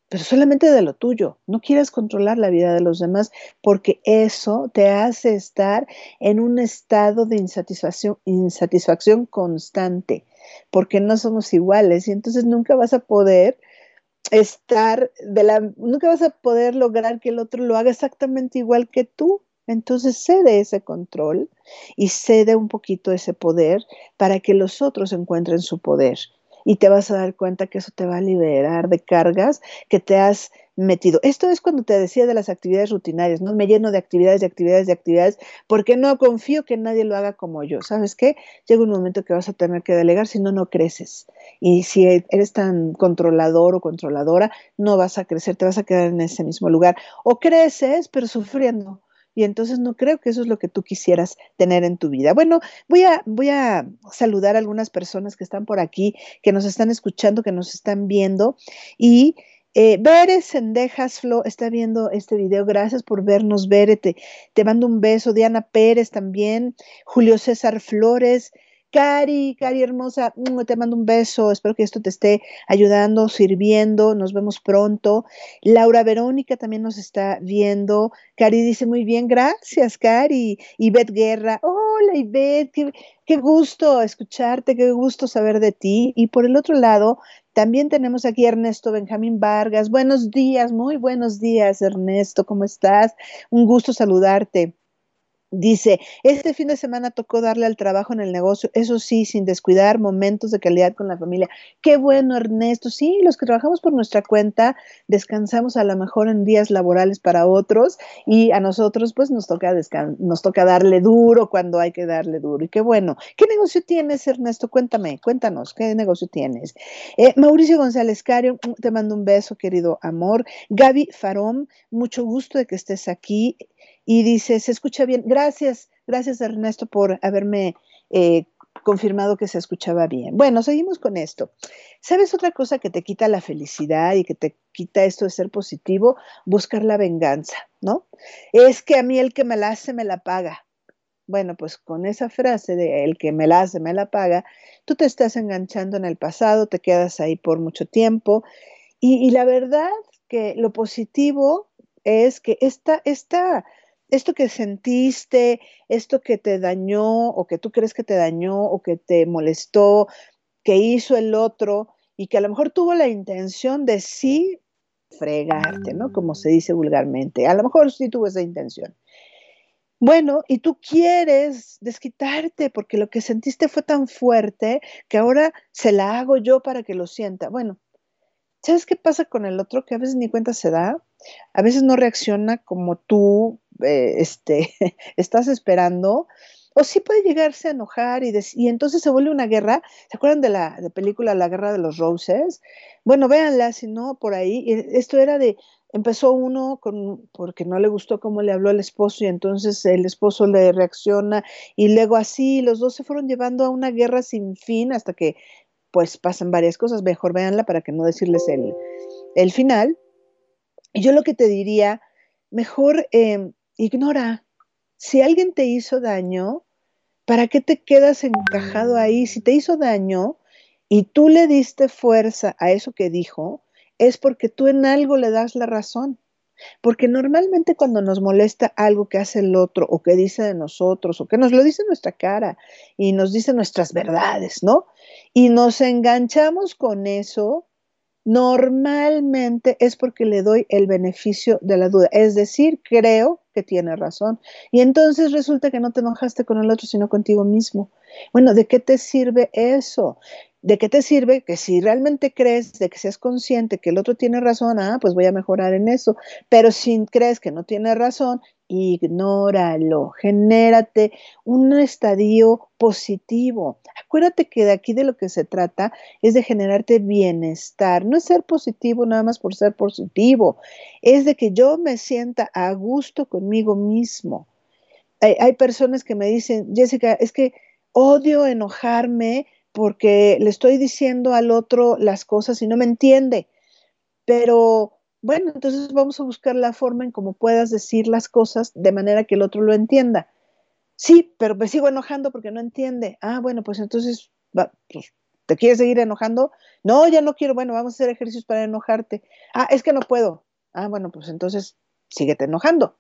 pero solamente de lo tuyo. No quieras controlar la vida de los demás porque eso te hace estar en un estado de insatisfacción, insatisfacción constante porque no somos iguales y entonces nunca vas a poder estar de la, nunca vas a poder lograr que el otro lo haga exactamente igual que tú. Entonces cede ese control y cede un poquito ese poder para que los otros encuentren su poder. Y te vas a dar cuenta que eso te va a liberar de cargas que te has metido. Esto es cuando te decía de las actividades rutinarias, ¿no? Me lleno de actividades, de actividades, de actividades, porque no confío que nadie lo haga como yo. ¿Sabes qué? Llega un momento que vas a tener que delegar, si no, no creces. Y si eres tan controlador o controladora, no vas a crecer, te vas a quedar en ese mismo lugar. O creces, pero sufriendo. Y entonces no creo que eso es lo que tú quisieras tener en tu vida. Bueno, voy a, voy a saludar a algunas personas que están por aquí, que nos están escuchando, que nos están viendo. Y eh, Bere Sendejas Flo está viendo este video. Gracias por vernos, Bere. Te, te mando un beso. Diana Pérez también. Julio César Flores. Cari, Cari hermosa, mm, te mando un beso, espero que esto te esté ayudando, sirviendo, nos vemos pronto. Laura Verónica también nos está viendo. Cari dice muy bien, gracias, Cari. Ivette Guerra, hola Ivette, qué, qué gusto escucharte, qué gusto saber de ti. Y por el otro lado, también tenemos aquí a Ernesto Benjamín Vargas. Buenos días, muy buenos días, Ernesto, ¿cómo estás? Un gusto saludarte. Dice, este fin de semana tocó darle al trabajo en el negocio, eso sí, sin descuidar momentos de calidad con la familia. Qué bueno, Ernesto. Sí, los que trabajamos por nuestra cuenta, descansamos a lo mejor en días laborales para otros y a nosotros pues nos toca, nos toca darle duro cuando hay que darle duro. Y qué bueno. ¿Qué negocio tienes, Ernesto? Cuéntame, cuéntanos, ¿qué negocio tienes? Eh, Mauricio González Cario, te mando un beso, querido amor. Gaby Farón, mucho gusto de que estés aquí y dice, se escucha bien. Gracias, gracias Ernesto por haberme eh, confirmado que se escuchaba bien. Bueno, seguimos con esto. ¿Sabes otra cosa que te quita la felicidad y que te quita esto de ser positivo? Buscar la venganza, ¿no? Es que a mí el que me la hace me la paga. Bueno, pues con esa frase de el que me la hace me la paga, tú te estás enganchando en el pasado, te quedas ahí por mucho tiempo y, y la verdad que lo positivo es que esta, esta esto que sentiste, esto que te dañó o que tú crees que te dañó o que te molestó, que hizo el otro y que a lo mejor tuvo la intención de sí fregarte, ¿no? Como se dice vulgarmente. A lo mejor sí tuvo esa intención. Bueno, y tú quieres desquitarte porque lo que sentiste fue tan fuerte que ahora se la hago yo para que lo sienta. Bueno, ¿sabes qué pasa con el otro? Que a veces ni cuenta se da, a veces no reacciona como tú eh, este, estás esperando, o sí puede llegarse a enojar y, y entonces se vuelve una guerra. ¿Se acuerdan de la película La Guerra de los Roses? Bueno, véanla, si no, por ahí. Esto era de, empezó uno con, porque no le gustó cómo le habló el esposo y entonces el esposo le reacciona y luego así los dos se fueron llevando a una guerra sin fin hasta que pues pasan varias cosas. Mejor véanla para que no decirles el, el final. Yo lo que te diría, mejor... Em, ignora. Si alguien te hizo daño, ¿Para qué te quedas encajado ahí? Si te hizo daño y tú le diste fuerza a eso que dijo, es porque tú en algo le das la razón. Porque normalmente cuando nos molesta algo que hace el otro o que dice de nosotros o que nos lo dice nuestra cara y nos dice nuestras verdades, ¿no? Y nos enganchamos con eso, normalmente es porque le doy el beneficio de la duda. Es decir, creo que tiene razón. Y entonces resulta que no te enojaste con el otro, sino contigo mismo. Bueno, ¿de qué te sirve eso? ¿De qué te sirve que si realmente crees, de que seas consciente que el otro tiene razón, ah, pues voy a mejorar en eso? Pero si crees que no tiene razón, ignóralo, genérate un estadio positivo. Acuérdate que de aquí de lo que se trata es de generarte bienestar, no es ser positivo nada más por ser positivo, es de que yo me sienta a gusto conmigo mismo. Hay, hay personas que me dicen, Jessica, es que odio enojarme porque le estoy diciendo al otro las cosas y no me entiende. Pero bueno, entonces vamos a buscar la forma en cómo puedas decir las cosas de manera que el otro lo entienda. Sí, pero me sigo enojando porque no entiende. Ah, bueno, pues entonces, pues, ¿te quieres seguir enojando? No, ya no quiero. Bueno, vamos a hacer ejercicios para enojarte. Ah, es que no puedo. Ah, bueno, pues entonces, síguete enojando.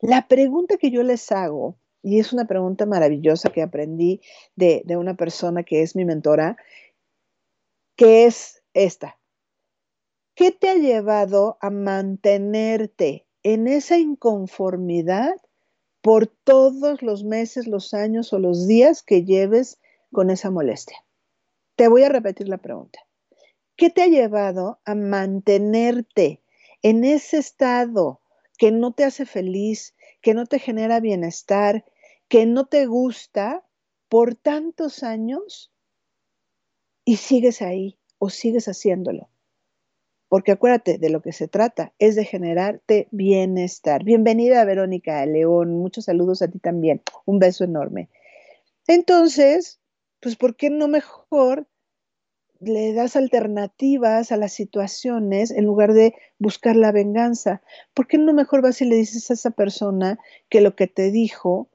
La pregunta que yo les hago y es una pregunta maravillosa que aprendí de, una persona que es mi mentora, que es esta. ¿Qué te ha llevado a mantenerte en esa inconformidad por todos los meses, los años o los días que lleves con esa molestia? Te voy a repetir la pregunta. ¿Qué te ha llevado a mantenerte en ese estado que no te hace feliz, que no te genera bienestar, que no te gusta por tantos años y sigues ahí o sigues haciéndolo. Porque acuérdate, de lo que se trata es de generarte bienestar. Bienvenida Verónica León, muchos saludos a ti también, un beso enorme. Entonces, pues ¿por qué no mejor le das alternativas a las situaciones en lugar de buscar la venganza? ¿Por qué no mejor vas y le dices a esa persona que lo que te dijo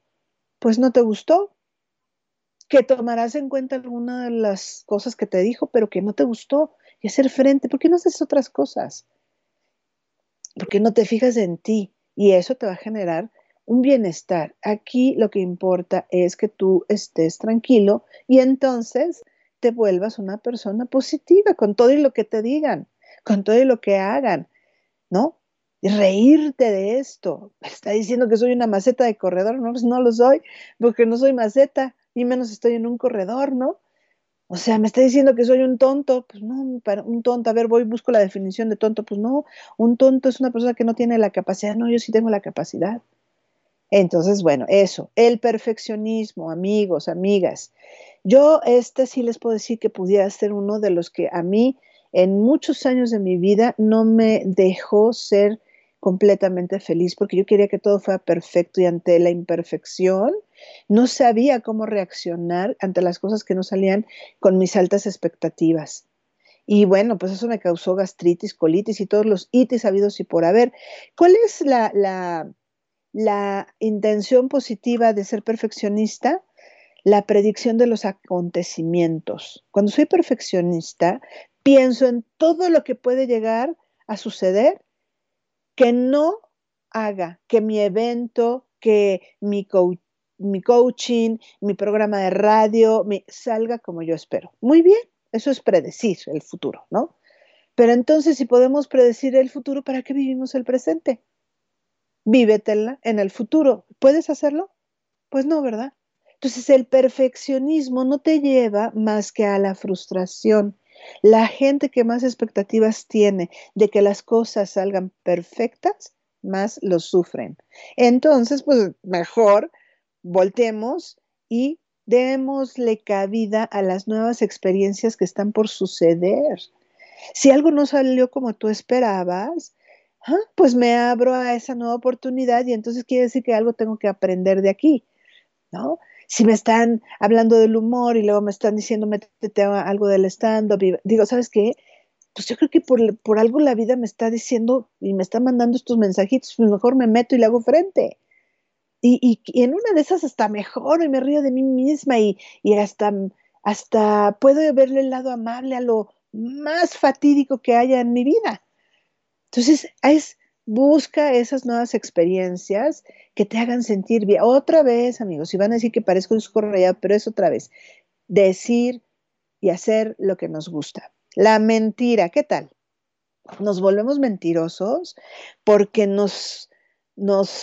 pues no te gustó, que tomarás en cuenta alguna de las cosas que te dijo, pero que no te gustó y hacer frente, ¿por qué no haces otras cosas? Porque no te fijas en ti y eso te va a generar un bienestar. Aquí lo que importa es que tú estés tranquilo y entonces te vuelvas una persona positiva con todo y lo que te digan, con todo y lo que hagan, ¿no? reírte de esto. Está diciendo que soy una maceta de corredor, no, pues no lo soy, porque no soy maceta, ni menos estoy en un corredor, ¿no? O sea, me está diciendo que soy un tonto, pues no, un tonto, a ver, voy, busco la definición de tonto, pues no, un tonto es una persona que no tiene la capacidad, no, yo sí tengo la capacidad. Entonces, bueno, eso, el perfeccionismo, amigos, amigas. Yo este sí les puedo decir que pudiera ser uno de los que a mí en muchos años de mi vida no me dejó ser completamente feliz porque yo quería que todo fuera perfecto y ante la imperfección no sabía cómo reaccionar ante las cosas que no salían con mis altas expectativas. Y bueno, pues eso me causó gastritis, colitis y todos los itis habidos y por haber. ¿Cuál es la, la, la intención positiva de ser perfeccionista? La predicción de los acontecimientos. Cuando soy perfeccionista, pienso en todo lo que puede llegar a suceder que no haga que mi evento, que mi, coaching, mi programa de radio salga como yo espero. Muy bien, eso es predecir el futuro, ¿no? Pero entonces, si podemos predecir el futuro, ¿para qué vivimos el presente? Vívetela en el futuro. ¿Puedes hacerlo? Pues no, ¿verdad? Entonces, el perfeccionismo no te lleva más que a la frustración la gente que más expectativas tiene de que las cosas salgan perfectas, más lo sufren. Entonces, pues mejor voltemos y démosle cabida a las nuevas experiencias que están por suceder. Si algo no salió como tú esperabas, ah, pues me abro a esa nueva oportunidad y entonces quiere decir que algo tengo que aprender de aquí, ¿no? si me están hablando del humor y luego me están diciendo métete algo del stand-up, digo, ¿sabes qué? Pues yo creo que por, por, algo la vida me está diciendo y me está mandando estos mensajitos, pues mejor me meto y le hago frente. y, en una de esas hasta mejor y me río de mí misma y, hasta, hasta puedo verle el lado amable a lo más fatídico que haya en mi vida. Entonces, es, busca esas nuevas experiencias que te hagan sentir bien. Otra vez, amigos, y van a decir que parezco un rayado, pero es otra vez, decir y hacer lo que nos gusta. La mentira, ¿qué tal? Nos volvemos mentirosos porque nos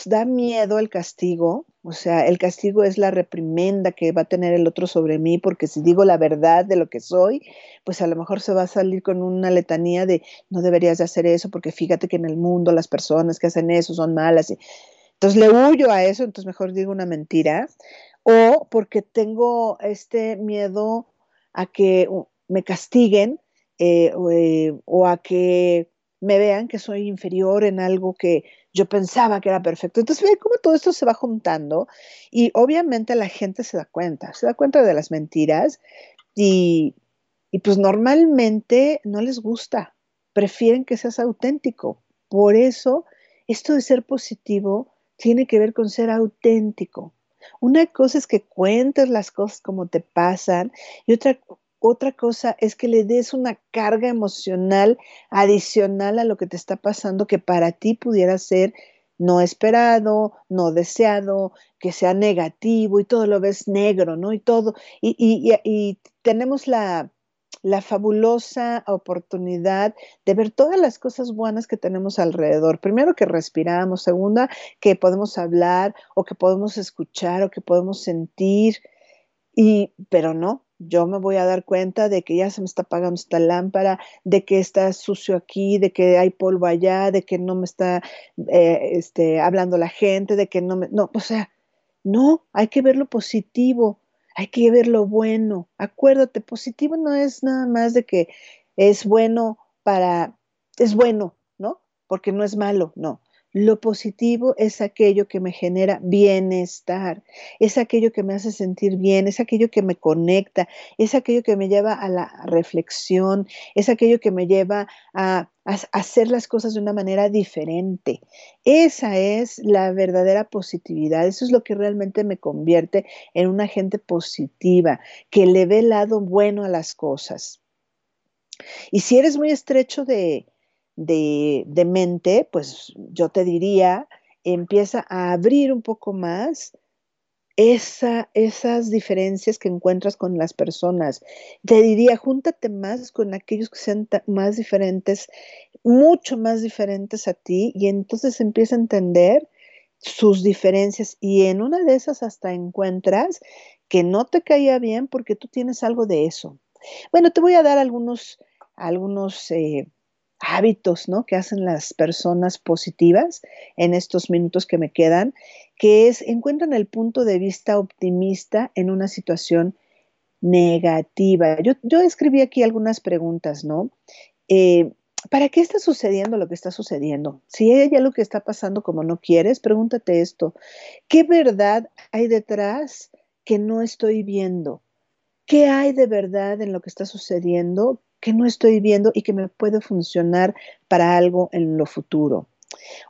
da miedo el castigo, o sea, el castigo es la reprimenda que va a tener el otro sobre mí, porque si digo la verdad de lo que soy, pues a lo mejor se va a salir con una letanía de no deberías de hacer eso, porque fíjate que en el mundo las personas que hacen eso son malas. Entonces le huyo a eso, entonces mejor digo una mentira, o porque tengo este miedo a que me castiguen eh, eh, o a que me vean que soy inferior en algo que yo pensaba que era perfecto. Entonces, ve cómo todo esto se va juntando y obviamente la gente se da cuenta, se da cuenta de las mentiras y, y pues normalmente no les gusta, prefieren que seas auténtico. Por eso, esto de ser positivo tiene que ver con ser auténtico. Una cosa es que cuentes las cosas como te pasan y otra otra cosa es que le des una carga emocional adicional a lo que te está pasando que para ti pudiera ser no esperado, no deseado, que sea negativo y todo lo ves negro, ¿no? Y todo. Y, tenemos la, la fabulosa oportunidad de ver todas las cosas buenas que tenemos alrededor. Primero que respiramos, segunda que podemos hablar o que podemos escuchar o que podemos sentir. Y, pero no, yo me voy a dar cuenta de que ya se me está apagando esta lámpara, de que está sucio aquí, de que hay polvo allá, de que no me está eh, este, hablando la gente, de que no me... No, o sea, no, hay que ver lo positivo, hay que ver lo bueno. Acuérdate, positivo no es nada más de que es bueno para, es bueno, ¿no? Porque no es malo, no. Lo positivo es aquello que me genera bienestar, es aquello que me hace sentir bien, es aquello que me conecta, es aquello que me lleva a la reflexión, es aquello que me lleva a, hacer las cosas de una manera diferente. Esa es la verdadera positividad, eso es lo que realmente me convierte en una gente positiva, que le ve el lado bueno a las cosas. Y si eres muy estrecho de, de, mente, pues yo te diría, empieza a abrir un poco más esa, esas diferencias que encuentras con las personas. Te diría, júntate más con aquellos que sean más diferentes, mucho más diferentes a ti, y entonces empieza a entender sus diferencias y en una de esas hasta encuentras que no te caía bien porque tú tienes algo de eso. Bueno, te voy a dar algunos, algunos eh, hábitos ¿no? que hacen las personas positivas en estos minutos que me quedan, que es encuentran el punto de vista optimista en una situación negativa. Yo, yo escribí aquí algunas preguntas, ¿no? Eh, ¿Para qué está sucediendo lo que está sucediendo? Si hay algo que está pasando como no quieres, pregúntate esto. ¿Qué verdad hay detrás que no estoy viendo? ¿Qué hay de verdad en lo que está sucediendo que no estoy viendo y que me puede funcionar para algo en lo futuro.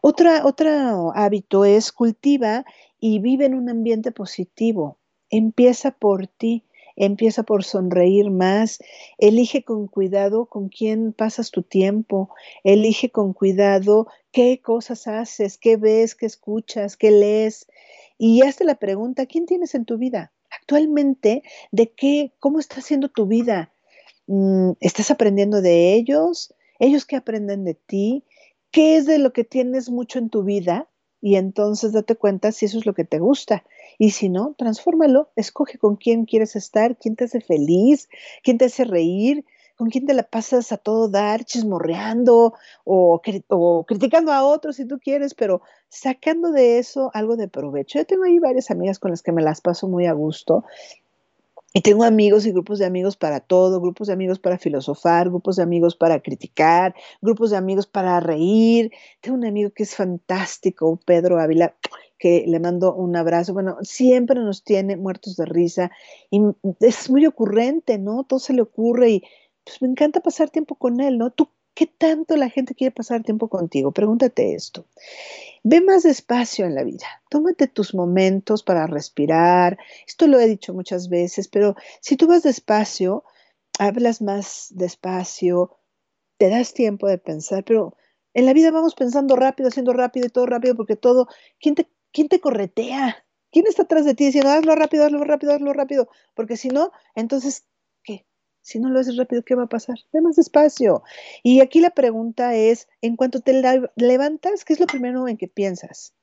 Otra, otro hábito es cultiva y vive en un ambiente positivo. Empieza por ti, empieza por sonreír más, elige con cuidado con quién pasas tu tiempo, elige con cuidado qué cosas haces, qué ves, qué escuchas, qué lees y hazte la pregunta, ¿quién tienes en tu vida? Actualmente, ¿de qué, cómo está siendo tu vida? Mm, ¿Estás aprendiendo de ellos? ¿Ellos qué aprenden de ti? ¿Qué es de lo que tienes mucho en tu vida? Y entonces date cuenta si eso es lo que te gusta. Y si no, transfórmalo. Escoge con quién quieres estar, quién te hace feliz, quién te hace reír, con quién te la pasas a todo dar, chismorreando o, o, criticando a otros si tú quieres, pero sacando de eso algo de provecho. Yo tengo ahí varias amigas con las que me las paso muy a gusto y tengo amigos y grupos de amigos para todo, grupos de amigos para filosofar, grupos de amigos para criticar, grupos de amigos para reír. Tengo un amigo que es fantástico, Pedro Ávila, que le mando un abrazo. Bueno, siempre nos tiene muertos de risa y es muy ocurrente, ¿no? Todo se le ocurre y pues me encanta pasar tiempo con él, ¿no? ¿Tú ¿Qué tanto la gente quiere pasar tiempo contigo? Pregúntate esto. Ve más despacio en la vida. Tómate tus momentos para respirar. Esto lo he dicho muchas veces, pero si tú vas despacio, hablas más despacio, te das tiempo de pensar, pero en la vida vamos pensando rápido, haciendo rápido y todo rápido, porque todo, ¿quién te, quién te corretea? ¿Quién está atrás de ti diciendo, hazlo rápido, hazlo rápido, hazlo rápido? Porque si no, entonces. Si no lo haces rápido, ¿qué va a pasar? Ve más despacio. Y aquí la pregunta es, en cuanto te levantas, ¿qué es lo primero en que piensas?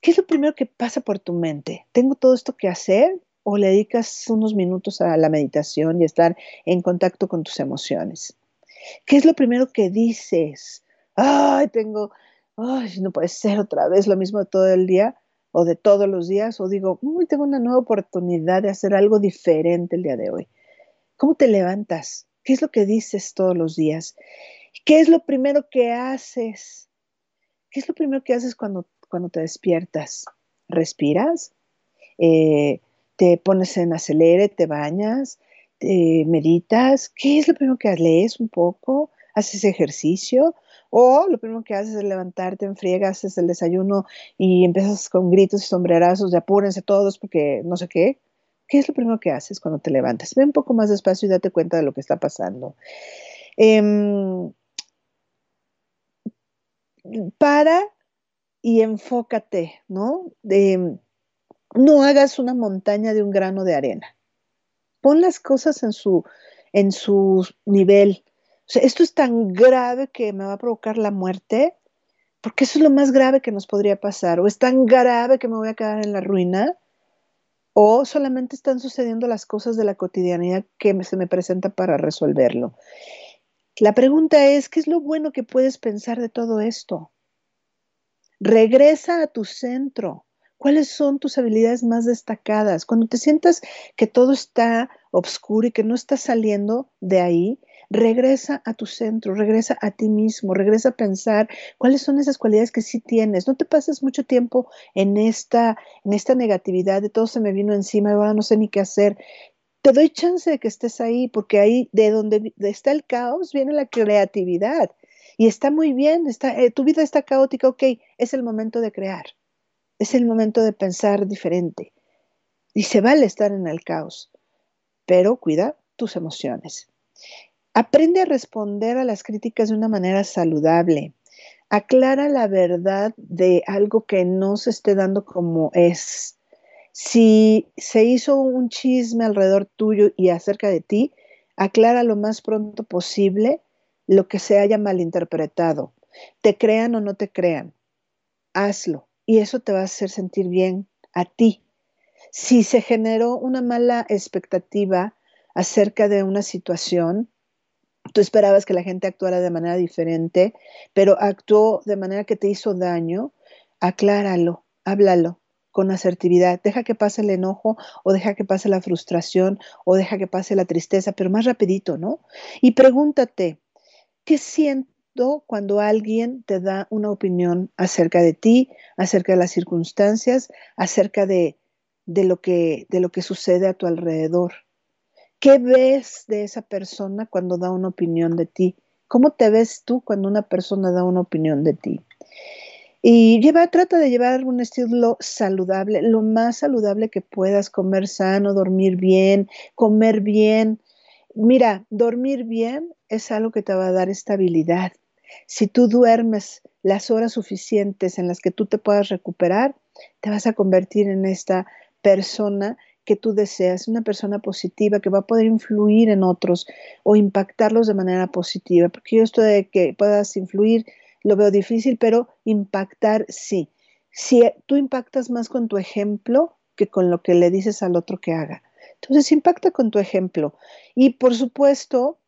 ¿Qué es lo primero que pasa por tu mente? ¿Tengo todo esto que hacer? ¿O le dedicas unos minutos a la meditación y estar en contacto con tus emociones? ¿Qué es lo primero que dices? Ay, tengo, ay, no puede ser otra vez lo mismo todo el día o de todos los días, o digo, tengo una nueva oportunidad de hacer algo diferente el día de hoy. ¿Cómo te levantas? ¿Qué es lo que dices todos los días? ¿Qué es lo primero que haces? ¿Qué es lo primero que haces cuando, cuando te despiertas? ¿Respiras? Eh, ¿Te pones en acelere? ¿Te bañas? ¿Te meditas? ¿Qué es lo primero que lees un poco? ¿Haces ejercicio? O lo primero que haces es levantarte en friega, haces el desayuno y empiezas con gritos y sombrerazos de apúrense todos porque no sé qué. ¿Qué es lo primero que haces cuando te levantas? Ve un poco más despacio y date cuenta de lo que está pasando. Em, para y enfócate, ¿no? no hagas una montaña de un grano de arena. Pon las cosas en su, en su nivel esto es tan grave que me va a provocar la muerte, porque eso es lo más grave que nos podría pasar, o es tan grave que me voy a quedar en la ruina, o solamente están sucediendo las cosas de la cotidianidad que se me presenta para resolverlo. La pregunta es, ¿qué es lo bueno que puedes pensar de todo esto? Regresa a tu centro. ¿Cuáles son tus habilidades más destacadas? Cuando te sientas que todo está oscuro y que no estás saliendo de ahí, Regresa a tu centro, regresa a ti mismo, regresa a pensar cuáles son esas cualidades que sí tienes. No te pases mucho tiempo en esta, en esta negatividad de todo se me vino encima, ahora no sé ni qué hacer. Te doy chance de que estés ahí, porque ahí de donde está el caos viene la creatividad. Y está muy bien, está, eh, tu vida está caótica, ok, es el momento de crear, es el momento de pensar diferente. Y se vale estar en el caos, pero cuida tus emociones. Aprende a responder a las críticas de una manera saludable. Aclara la verdad de algo que no se esté dando como es. Si se hizo un chisme alrededor tuyo y acerca de ti, aclara lo más pronto posible lo que se haya malinterpretado. Te crean o no te crean, hazlo y eso te va a hacer sentir bien a ti. Si se generó una mala expectativa acerca de una situación, Tú esperabas que la gente actuara de manera diferente, pero actuó de manera que te hizo daño. Acláralo, háblalo con asertividad. Deja que pase el enojo o deja que pase la frustración o deja que pase la tristeza, pero más rapidito, ¿no? Y pregúntate, ¿qué siento cuando alguien te da una opinión acerca de ti, acerca de las circunstancias, acerca de, de, lo, que, de lo que sucede a tu alrededor? ¿Qué ves de esa persona cuando da una opinión de ti? ¿Cómo te ves tú cuando una persona da una opinión de ti? Y trata de llevar un estilo saludable, lo más saludable que puedas, comer sano, dormir bien, comer bien. Mira, dormir bien es algo que te va a dar estabilidad. Si tú duermes las horas suficientes en las que tú te puedas recuperar, te vas a convertir en esta persona que tú deseas, una persona positiva que va a poder influir en otros o impactarlos de manera positiva, porque yo esto de que puedas influir lo veo difícil, pero impactar sí. Si tú impactas más con tu ejemplo que con lo que le dices al otro que haga. Entonces, impacta con tu ejemplo. Y por supuesto,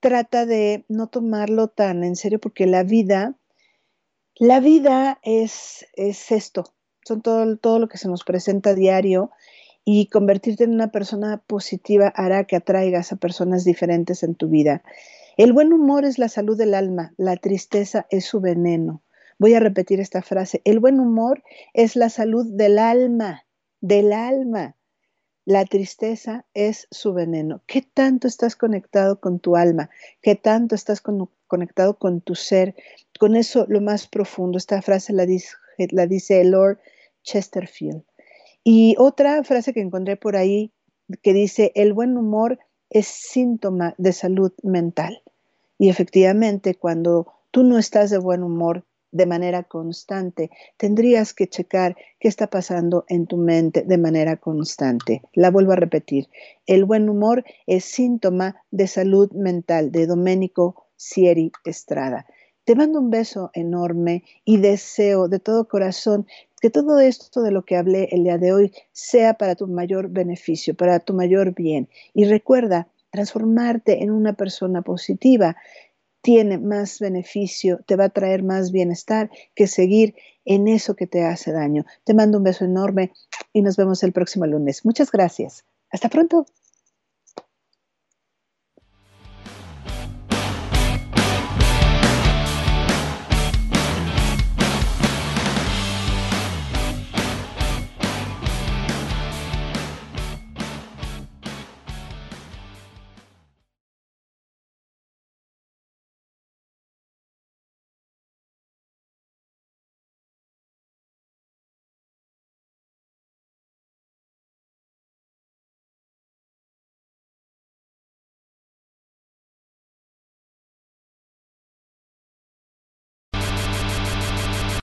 trata de no tomarlo tan en serio porque la vida, la vida es, es esto, son todo, todo lo que se nos presenta a diario y convertirte en una persona positiva hará que atraigas a personas diferentes en tu vida. El buen humor es la salud del alma, la tristeza es su veneno. Voy a repetir esta frase. El buen humor es la salud del alma, del alma. la tristeza es su veneno. ¿Qué tanto estás conectado con tu alma? ¿Qué tanto estás conectado con tu ser? Con eso lo más profundo. Esta frase la dice, la dice Lord Chesterfield. Y otra frase que encontré por ahí que dice, el buen humor es síntoma de salud mental. Y efectivamente, cuando tú no estás de buen humor, de manera constante. Tendrías que checar qué está pasando en tu mente de manera constante. La vuelvo a repetir. El buen humor es síntoma de salud mental de Domenico Sieri Estrada. Te mando un beso enorme y deseo de todo corazón que todo esto de lo que hablé el día de hoy sea para tu mayor beneficio, para tu mayor bien. Y recuerda, transformarte en una persona positiva tiene más beneficio, te va a traer más bienestar que seguir en eso que te hace daño. Te mando un beso enorme y nos vemos el próximo lunes. Muchas gracias. Hasta pronto.